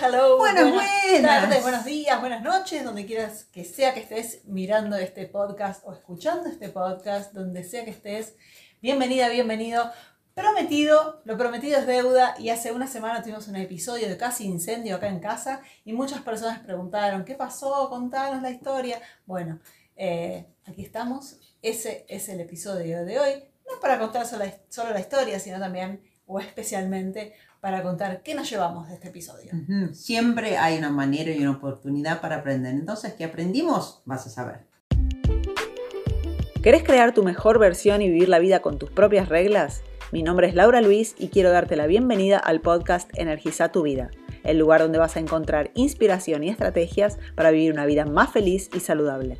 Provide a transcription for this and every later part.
hello. Buenas, buenas. tardes, buenos días, buenas noches, donde quieras que sea que estés mirando este podcast o escuchando este podcast, donde sea que estés. Bienvenida, bienvenido. Prometido, lo prometido es deuda y hace una semana tuvimos un episodio de casi incendio acá en casa y muchas personas preguntaron, ¿qué pasó? Contanos la historia. Bueno, eh, aquí estamos. Ese es el episodio de hoy. No para contar solo, solo la historia, sino también o especialmente para contar qué nos llevamos de este episodio. Siempre hay una manera y una oportunidad para aprender. Entonces, ¿qué aprendimos? Vas a saber. ¿Querés crear tu mejor versión y vivir la vida con tus propias reglas? Mi nombre es Laura Luis y quiero darte la bienvenida al podcast Energiza tu vida, el lugar donde vas a encontrar inspiración y estrategias para vivir una vida más feliz y saludable.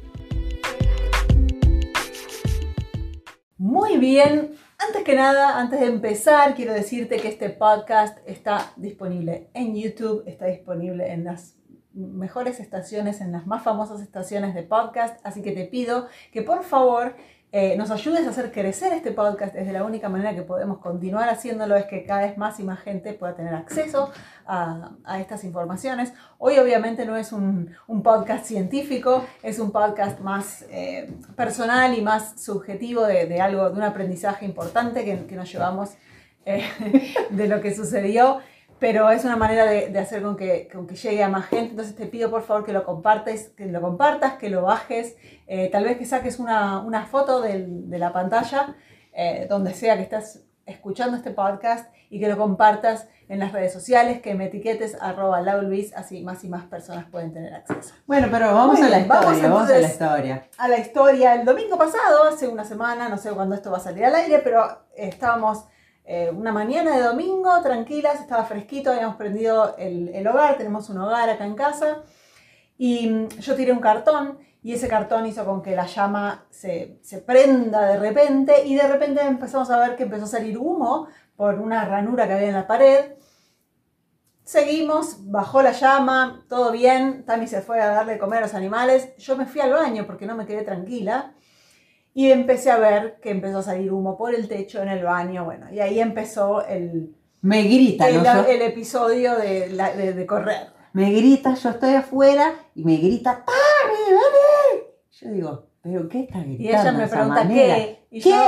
Muy bien, antes que nada, antes de empezar, quiero decirte que este podcast está disponible en YouTube, está disponible en las mejores estaciones, en las más famosas estaciones de podcast, así que te pido que por favor eh, nos ayudes a hacer crecer este podcast. Es de la única manera que podemos continuar haciéndolo, es que cada vez más y más gente pueda tener acceso a, a estas informaciones. Hoy obviamente no es un, un, podcast científico, es un podcast más eh, personal y más subjetivo de, de, algo, de un aprendizaje importante que, que nos llevamos eh, de lo que sucedió pero es una manera de, de hacer con que, con que, llegue a más gente. Entonces te pido por favor que lo compartes, que lo compartas, que lo bajes, eh, tal vez que saques una, una foto del, de la pantalla, eh, donde sea que estás escuchando este podcast y que lo compartas en las redes sociales, que me etiquetes arroba laulvis, así más y más personas pueden tener acceso. Bueno, pero vamos a la historia, vamos a la historia. A la historia, el domingo pasado, hace una semana, no sé cuándo esto va a salir al aire, pero estábamos eh, una mañana de domingo, tranquilas, estaba fresquito, habíamos prendido el, el, hogar, tenemos un hogar acá en casa, y mm, yo tiré un cartón, y ese cartón hizo con que la llama se, se prenda de repente, y de repente empezamos a ver que empezó a salir humo por una ranura que había en la pared. Seguimos, bajó la llama, todo bien, Tami se fue a darle de comer a los animales, yo me fui al baño porque no me quedé tranquila, y empecé a ver que empezó a salir humo por el techo en el baño, bueno, y ahí empezó el, Me grita, el, ¿no? Yo- el episodio de, la- de- de correr. me grita, yo estoy afuera y me grita, ¡Tami, vení! Yo digo, ¿pero qué está gritando Y ella me pregunta manera? qué. Y ¿Qué? yo.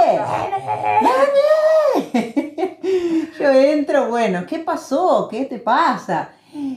Yo entro, bueno, ¿qué pasó? ¿Qué te pasa?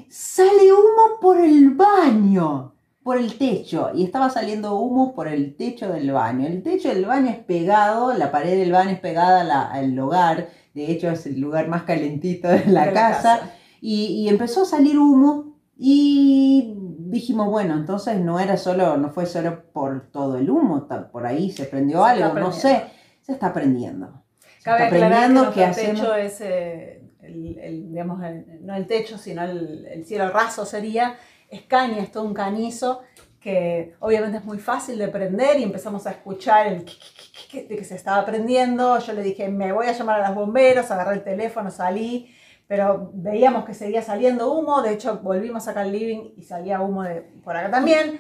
Sale humo por el baño, por el techo. Y estaba saliendo humo por el techo del baño. El techo del baño es pegado, la pared del baño es pegada la- al hogar. De hecho, es el lugar más calentito de la, de casa. Y, y empezó a salir humo y dijimos, bueno, entonces no era solo, no fue solo por todo el humo, por ahí se prendió Se algo, no sé, se está prendiendo. Cabe está aclarar que ¿qué hacemos? techo es, eh, el, el, digamos, el- no el techo, sino el, el cielo raso sería, es caña, es todo un canizo que obviamente es muy fácil de prender y empezamos a escuchar el de que se estaba prendiendo. Yo le dije, me voy a llamar a los bomberos, agarré el teléfono, salí, pero veíamos que seguía saliendo humo. De hecho, volvimos acá al living y salía humo de por acá también.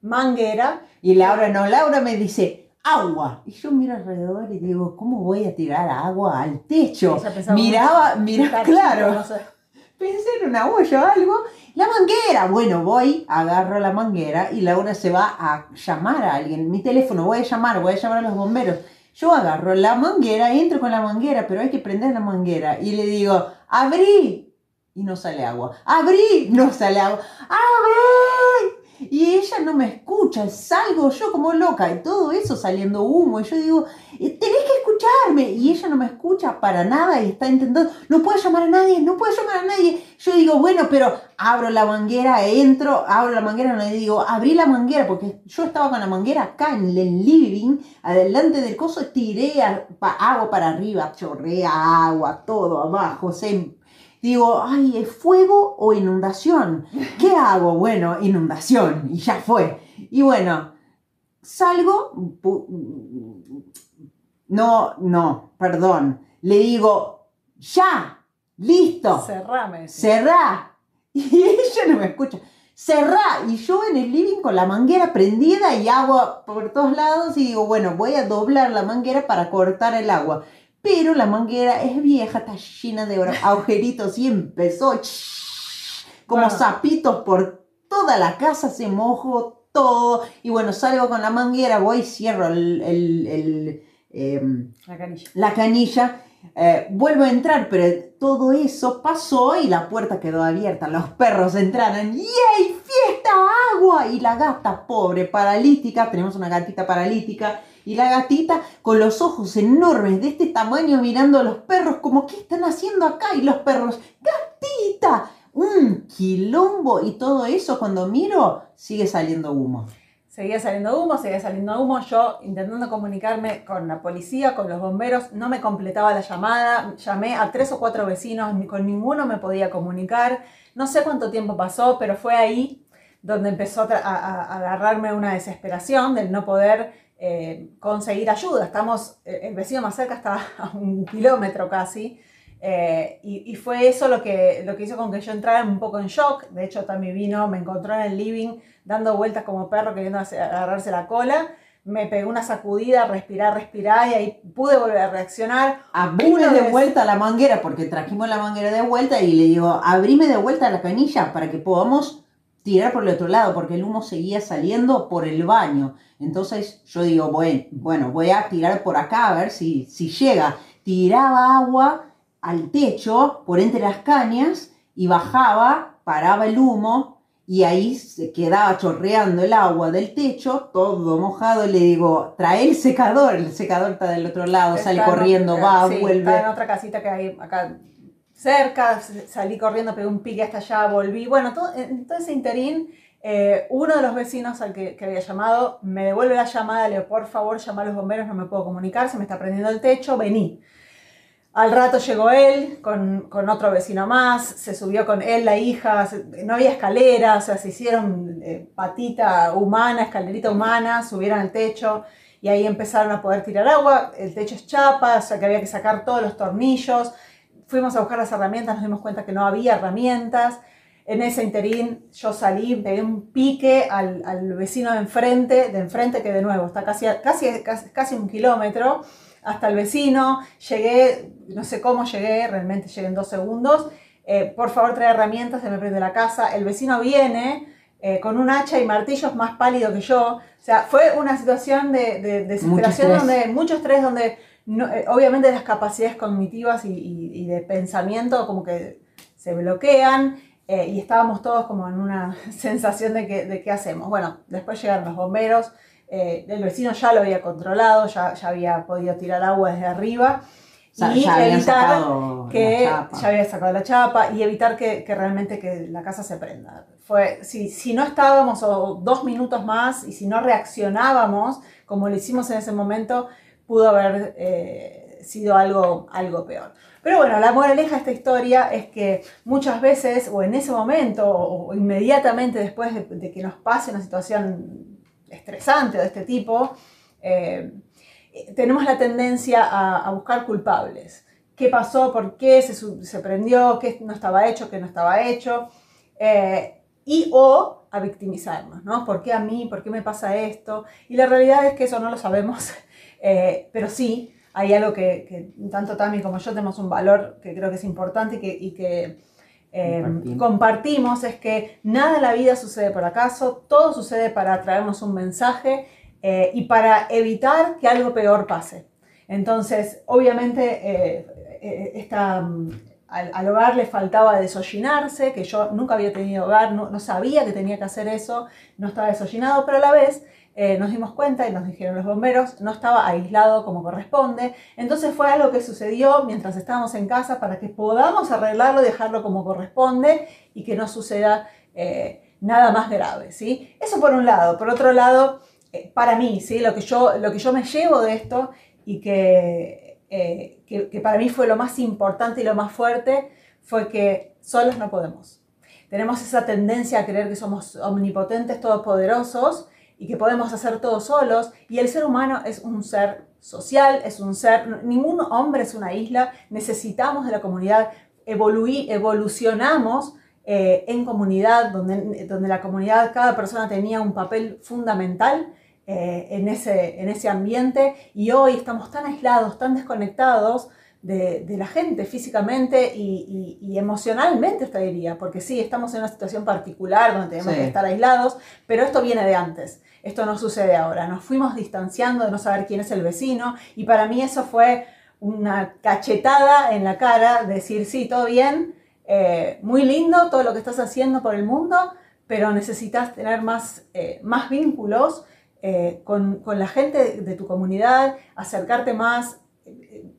Manguera, Y Laura no, Laura me dice, agua. Y yo miro alrededor y digo, ¿cómo voy a tirar agua al techo? Miraba, "Un mira, cachito, claro. no sé". Pensé en una olla o algo. La manguera. Bueno, voy, agarro la manguera y Laura se va a llamar a alguien. Mi teléfono, voy a llamar, voy a llamar a los bomberos. Yo agarro la manguera, entro con la manguera, pero hay que prender la manguera. Y le digo, abrí. Y no sale agua. Abrí, no sale agua. Abrí. Y ella no me escucha, salgo yo como loca y todo eso saliendo humo. Y yo digo, "Eh, tenés que escucharme. Y ella no me escucha para nada y está intentando, no puedo llamar a nadie, no puedo llamar a nadie. Yo digo, bueno, pero abro la manguera, entro, abro la manguera, no le digo, abrí la manguera, porque yo estaba con la manguera acá en el living, adelante del coso, tiré agua para arriba, chorrea agua, todo abajo, se Digo, ay, ¿es fuego o inundación? ¿Qué hago? Bueno, inundación, y ya fue. Y bueno, salgo, no, no, perdón, le digo, ya, listo, Cerrame. cerrá. Y ella no me escucha. Cerrá. Y yo en el living con la manguera prendida y agua por todos lados. Y digo, bueno, voy a doblar la manguera para cortar el agua. Pero la manguera es vieja, está llena de agujeritos y empezó. como Bueno. sapitos por toda la casa, se mojó todo. Y bueno, salgo con la manguera, voy, cierro el, el- el, em, La canilla. la canilla, eh, vuelvo a entrar, pero todo eso pasó y la puerta quedó abierta. Los perros entraron, ¡yay! ¡Fiesta! ¡Agua! Y la gata, pobre, paralítica, tenemos una gatita paralítica, y la gatita con los ojos enormes de este tamaño mirando a los perros, como, ¿qué están haciendo acá? Y los perros, ¡gatita! Un quilombo y todo eso, cuando miro, sigue saliendo humo. Seguía saliendo humo, seguía saliendo humo. Yo intentando comunicarme con la policía, con los bomberos, no me completaba la llamada. Llamé a tres o cuatro vecinos, con ninguno me podía comunicar. No sé cuánto tiempo pasó, pero fue ahí donde empezó a agarrarme una desesperación del no poder eh, conseguir ayuda. Estamos, eh, el vecino más cerca estaba a un kilómetro casi. Eh, y, y fue eso lo que, lo que hizo con que yo entrara un poco en shock. De hecho, también vino, me encontró en el living dando vueltas como perro queriendo hacer- agarrarse la cola. Me pegó una sacudida, respirar, respirar y ahí pude volver a reaccionar. Abrime de vuelta la manguera, porque trajimos la manguera de vuelta y le digo, abrime de vuelta la canilla para que podamos tirar por el otro lado, porque el humo seguía saliendo por el baño. Entonces yo digo, bueno, bueno voy a tirar por acá a ver si, si llega. Tiraba agua al techo por entre las cañas y bajaba, paraba el humo y ahí se quedaba chorreando el agua del techo, todo mojado. Y le digo, trae el secador, el secador está del otro lado, sale Está en corriendo, otra- va, sí, vuelve. Está en otra casita que hay acá cerca. Salí corriendo, pegué un pique hasta allá, volví. Bueno, todo, en todo ese interín, eh, uno de los vecinos al que, que había llamado me devuelve la llamada, le digo, por favor, llama a los bomberos, no me puedo comunicar, se me está prendiendo el techo, vení. Al rato llegó él con, con otro vecino más, se subió con él, la hija, no había escalera, o sea, se hicieron eh, patita humana, escalerita humana, subieron al techo y ahí empezaron a poder tirar agua. El techo es chapa, o sea que había que sacar todos los tornillos. Fuimos a buscar las herramientas, nos dimos cuenta que no había herramientas. En ese interín yo salí, pegué un pique al, al vecino de enfrente, de enfrente que de nuevo está casi, casi, casi un kilómetro hasta el vecino. Llegué, no sé cómo llegué, realmente llegué en dos segundos. Eh, por favor, trae herramientas, se me prende la casa. El vecino viene eh, con un hacha y martillos más pálido que yo. O sea, fue una situación de, de desesperación estrés. donde mucho estrés, donde no- eh, obviamente las capacidades cognitivas y, y- y de pensamiento como que se bloquean y estábamos todos como en una sensación de que, de qué hacemos. Bueno, después llegaron los bomberos, eh, el vecino ya lo había controlado, ya, ya había podido tirar agua desde arriba y ya evitar que ya había sacado la chapa y evitar que, que realmente que la casa se prenda. Fue, si, si no estábamos o dos minutos más y si no reaccionábamos como lo hicimos en ese momento, pudo haber eh, sido algo, algo peor. Pero bueno, la moraleja de esta historia es que muchas veces, o en ese momento, o, o inmediatamente después de, de que nos pase una situación estresante de este tipo, eh, tenemos la tendencia a, buscar culpables. ¿Qué pasó? ¿Por qué se, se prendió? ¿Qué no estaba hecho? ¿Qué no estaba hecho? Eh, y o a victimizarnos, ¿no? ¿Por qué a mí? ¿Por qué me pasa esto? Y la realidad es que eso no lo sabemos, eh, pero sí hay algo que, tanto Tami como yo tenemos un valor que creo que es importante y que eh, Compartimos. es que nada en la vida sucede por acaso, todo sucede para traernos un mensaje eh, y para evitar que algo peor pase. Entonces, obviamente, eh, esta, mm, al, al hogar le faltaba desollinarse, que yo nunca había tenido hogar, no, no sabía que tenía que hacer eso, no estaba desollinado, pero a la vez eh, nos dimos cuenta y nos dijeron los bomberos, no estaba aislado como corresponde. Entonces fue algo que sucedió mientras estábamos en casa para que podamos arreglarlo dejarlo como corresponde y que no suceda eh, nada más grave. ¿sí? Eso por un lado. Por otro lado, eh, para mí, ¿sí? lo, que yo, lo que yo me llevo de esto y eh, que, que para mí fue lo más importante y lo más fuerte fue que solos no podemos. Tenemos esa tendencia a creer que somos omnipotentes, todopoderosos y que podemos hacer todo solos. Y el ser humano es un ser social, es un ser, ningún hombre es una isla, necesitamos de la comunidad, evoluí, evolucionamos eh, en comunidad, donde, donde la comunidad, cada persona tenía un papel fundamental eh, en, ese, en ese ambiente. Y hoy estamos tan aislados, tan desconectados, de, de la gente físicamente y, y, y, emocionalmente, te diría, porque sí, estamos en una situación particular donde tenemos Sí. que estar aislados, pero esto viene de antes, esto no sucede ahora, nos fuimos distanciando de no saber quién es el vecino y para mí eso fue una cachetada en la cara, decir, sí, todo bien, eh, muy lindo todo lo que estás haciendo por el mundo, pero necesitas tener más, eh, más vínculos eh, con, con la gente de, de tu comunidad, acercarte más,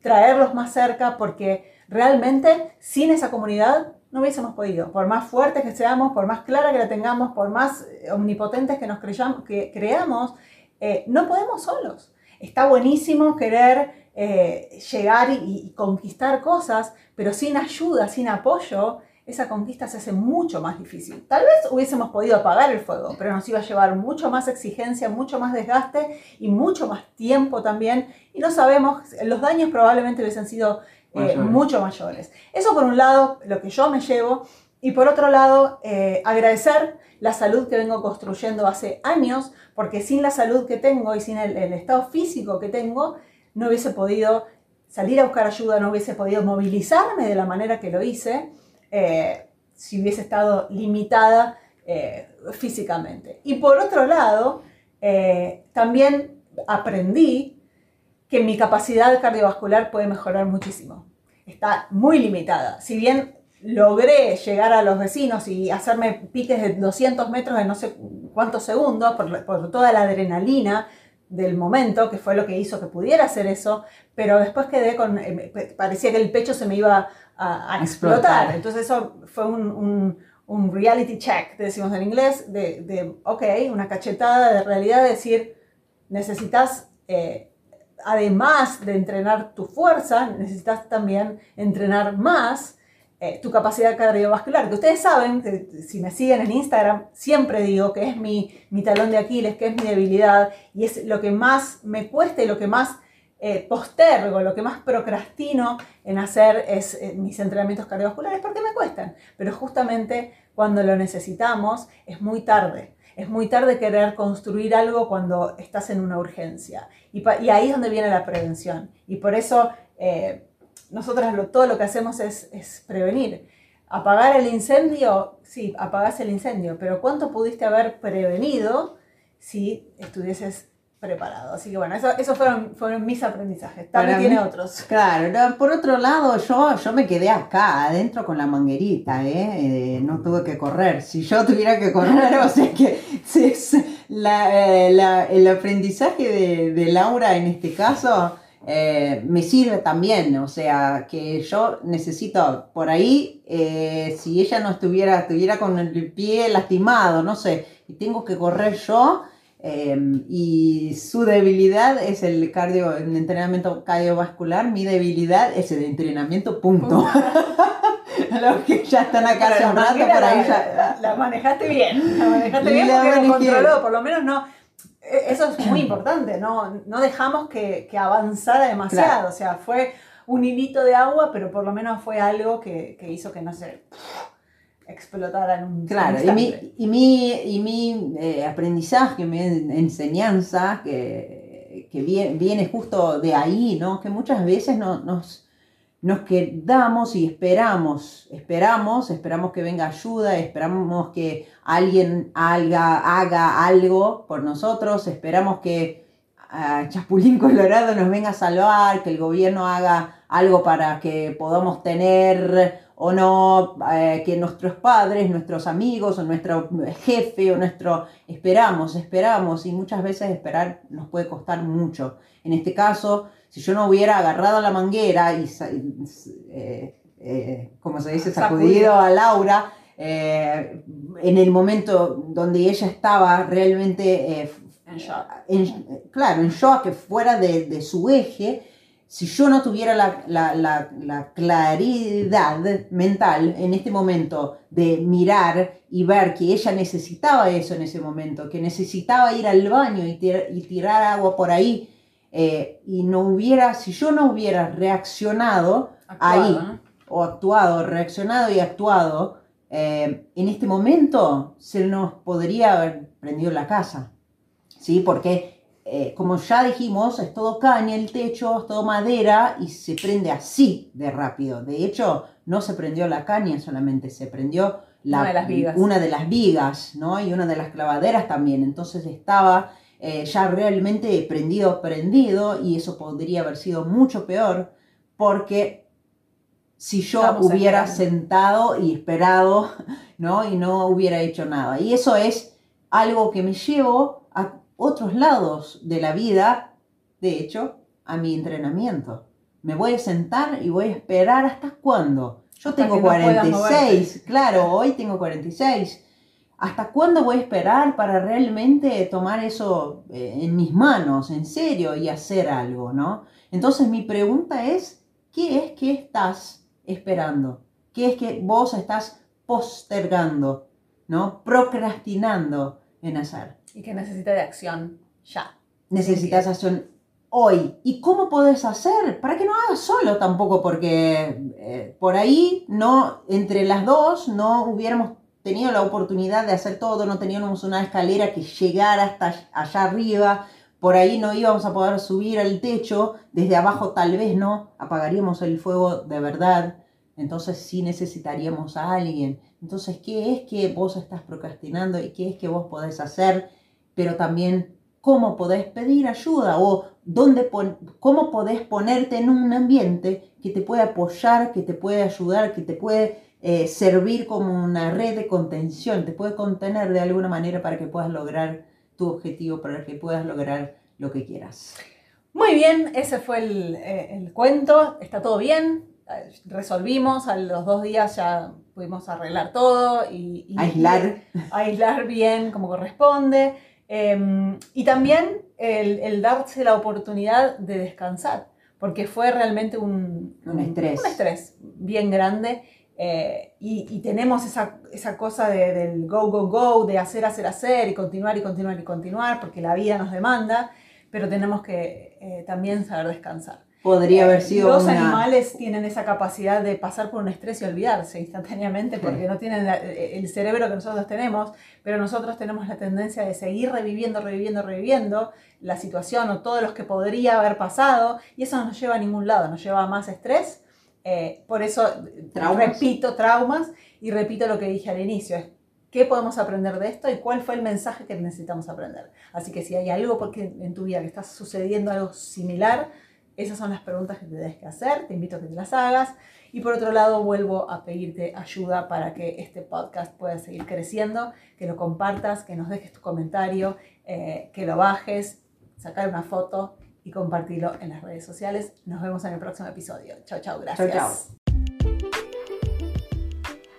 traerlos más cerca, porque realmente sin esa comunidad no hubiésemos podido, por más fuertes que seamos, por más clara que la tengamos, por más eh, omnipotentes que nos creyamos, que creamos, eh, no podemos solos. Está buenísimo querer eh, llegar y, y conquistar cosas, pero sin ayuda, sin apoyo, esa conquista se hace mucho más difícil. Tal vez hubiésemos podido apagar el fuego, pero nos iba a llevar mucho más exigencia, mucho más desgaste y mucho más tiempo también. Y no sabemos, los daños probablemente hubiesen sido eh, mucho mayores. Eso por un lado, lo que yo me llevo. Y por otro lado, eh, agradecer la salud que vengo construyendo hace años, porque sin la salud que tengo y sin el, el estado físico que tengo, no hubiese podido salir a buscar ayuda, no hubiese podido movilizarme de la manera que lo hice eh, si hubiese estado limitada eh, físicamente. Y por otro lado, eh, también aprendí que mi capacidad cardiovascular puede mejorar muchísimo. Está muy limitada. Si bien logré llegar a los vecinos y hacerme piques de 200 metros en no sé cuántos segundos por, toda la adrenalina del momento, que fue lo que hizo que pudiera hacer eso, pero después quedé con, parecía que el pecho se me iba a, a explotar. Explotar. Entonces eso fue un, un, un reality check, decimos en inglés, de, de, ok, una cachetada de realidad, de decir, necesitas, eh, además de entrenar tu fuerza, necesitas también entrenar más eh, tu capacidad cardiovascular, que ustedes saben, que si me siguen en Instagram, siempre digo que es mi, mi talón de Aquiles, que es mi debilidad, y es lo que más me cuesta y lo que más eh, postergo, lo que más procrastino en hacer es eh, mis entrenamientos cardiovasculares, porque me cuestan, pero justamente cuando lo necesitamos es muy tarde. Es muy tarde querer construir algo cuando estás en una urgencia. Y, y ahí es donde viene la prevención. Y por eso eh, nosotros lo- todo lo que hacemos es, es prevenir. Apagar el incendio, sí, apagás el incendio, pero ¿cuánto pudiste haber prevenido si estuvieses preparado? Así que bueno, eso, esos fueron, fueron mis aprendizajes. También Para tiene mí- otros. Claro, por otro lado, yo, yo me quedé acá, adentro con la manguerita, ¿eh? Eh, no tuve que correr. Si yo tuviera que correr, o sea que si es la, eh, la- el aprendizaje de, de Laura en este caso eh, me sirve también, o sea que yo necesito por ahí, eh, si ella no estuviera, estuviera con el pie lastimado, no sé, y tengo que correr yo. Eh, y su debilidad es el cardio, el entrenamiento cardiovascular, mi debilidad es el entrenamiento punto. Los que ya están acá rato, por ahí la, ya. la- la manejaste bien. La manejaste bien La porque lo controló, por lo menos no. eh, Eso es muy importante, no, no dejamos que, que avanzara demasiado. Claro. O sea, fue un hilito de agua, pero por lo menos fue algo que, que hizo que no se explotara en un Claro, y mi, y mi, y mi eh, aprendizaje, mi en- enseñanza, que, que viene, viene justo de ahí, ¿no? Que muchas veces no- nos, nos quedamos y esperamos, esperamos, esperamos que venga ayuda, esperamos que alguien haga, haga algo por nosotros, esperamos que ah, Chapulín Colorado nos venga a salvar, que el gobierno haga algo para que podamos tener o no, eh, que nuestros padres, nuestros amigos o nuestro jefe o nuestro... Esperamos, esperamos y muchas veces esperar nos puede costar mucho. En este caso, si yo no hubiera agarrado la manguera y, eh, eh, como se dice, Sacudido. a Laura, en el momento donde ella estaba realmente En shock. en- claro, en shock, fuera de, de su eje, si yo no tuviera la, la- la- la claridad mental en este momento de mirar y ver que ella necesitaba eso en ese momento, que necesitaba ir al baño y, tir- y tirar agua por ahí, eh, y no hubiera, si yo no hubiera reaccionado Actuado, ahí, ¿no? o actuado, reaccionado y actuado, eh, en este momento se nos podría haber prendido la casa. ¿Sí? Porque eh, como ya dijimos, es todo caña el techo, es todo madera y se prende así de rápido. De hecho, no se prendió la caña solamente, se prendió la, Una de las vigas. una de las vigas, ¿no? Y una de las clavaderas también. Entonces estaba eh, ya realmente prendido, prendido, y eso podría haber sido mucho peor porque si yo Estamos hubiera sentado y esperado, ¿no? Y no hubiera hecho nada. Y eso es algo que me llevo otros lados de la vida, de hecho, a mi entrenamiento. Me voy a sentar y voy a esperar hasta cuándo. Yo Hasta tengo que no puedas 46, claro, hoy tengo 46. ¿Hasta cuándo voy a esperar para realmente tomar eso eh, en mis manos, en serio, y hacer algo, ¿no? Entonces mi pregunta es, ¿qué es que estás esperando? ¿Qué es que vos estás postergando, ¿no? Procrastinando en hacer. Y que necesita de acción ya. Necesitas acción hoy. ¿Y cómo podés hacer? Para que no hagas solo tampoco, porque eh, por ahí no, entre las dos no hubiéramos tenido la oportunidad de hacer todo, no teníamos una escalera que llegara hasta allá arriba, por ahí no íbamos a poder subir al techo, desde abajo tal vez no, apagaríamos el fuego de verdad, entonces sí necesitaríamos a alguien. Entonces, ¿qué es que vos estás procrastinando y qué es que vos podés hacer? Pero también, ¿cómo podés pedir ayuda? O dónde pon- cómo podés ponerte en un ambiente que te puede apoyar, que te puede ayudar, que te puede eh, servir como una red de contención, te puede contener de alguna manera para que puedas lograr tu objetivo, para que puedas lograr lo que quieras. Muy bien, ese fue el, eh, el cuento. Está todo bien. Resolvimos, a los dos días ya pudimos arreglar todo y, y- Aislar. aislar bien como corresponde. Eh, y también el, el darse la oportunidad de descansar, porque fue realmente un, Un estrés. un estrés bien grande. eh, y, y tenemos esa, esa cosa de- del go, go, go, de hacer, hacer, hacer y continuar y continuar y continuar, porque la vida nos demanda, pero tenemos que eh, también saber descansar. Podría haber Eh, sido Los una... animales tienen esa capacidad de pasar por un estrés y olvidarse instantáneamente Sí. porque no tienen eh, el cerebro que nosotros tenemos, pero nosotros tenemos la tendencia de seguir reviviendo, reviviendo, reviviendo la situación o todos los que podría haber pasado y eso no nos lleva a ningún lado, nos lleva a más estrés. eh, por eso Traumas. repito traumas y repito lo que dije al inicio, es qué podemos aprender de esto y cuál fue el mensaje que necesitamos aprender. Así que si hay algo porque en tu vida que está sucediendo algo similar, esas son las preguntas que te debes que hacer, te invito a que te las hagas. Y por otro lado, vuelvo a pedirte ayuda para que este podcast pueda seguir creciendo, que lo compartas, que nos dejes tu comentario, eh, que lo bajes, sacar una foto y compartirlo en las redes sociales. Nos vemos en el próximo episodio. Chao, chao, gracias. chao.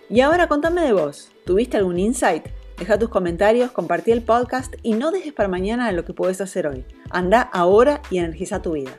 Y ahora contame de vos. ¿Tuviste algún insight? Deja tus comentarios, compartí el podcast y no dejes para mañana lo que puedes hacer hoy. Anda ahora y energiza tu vida.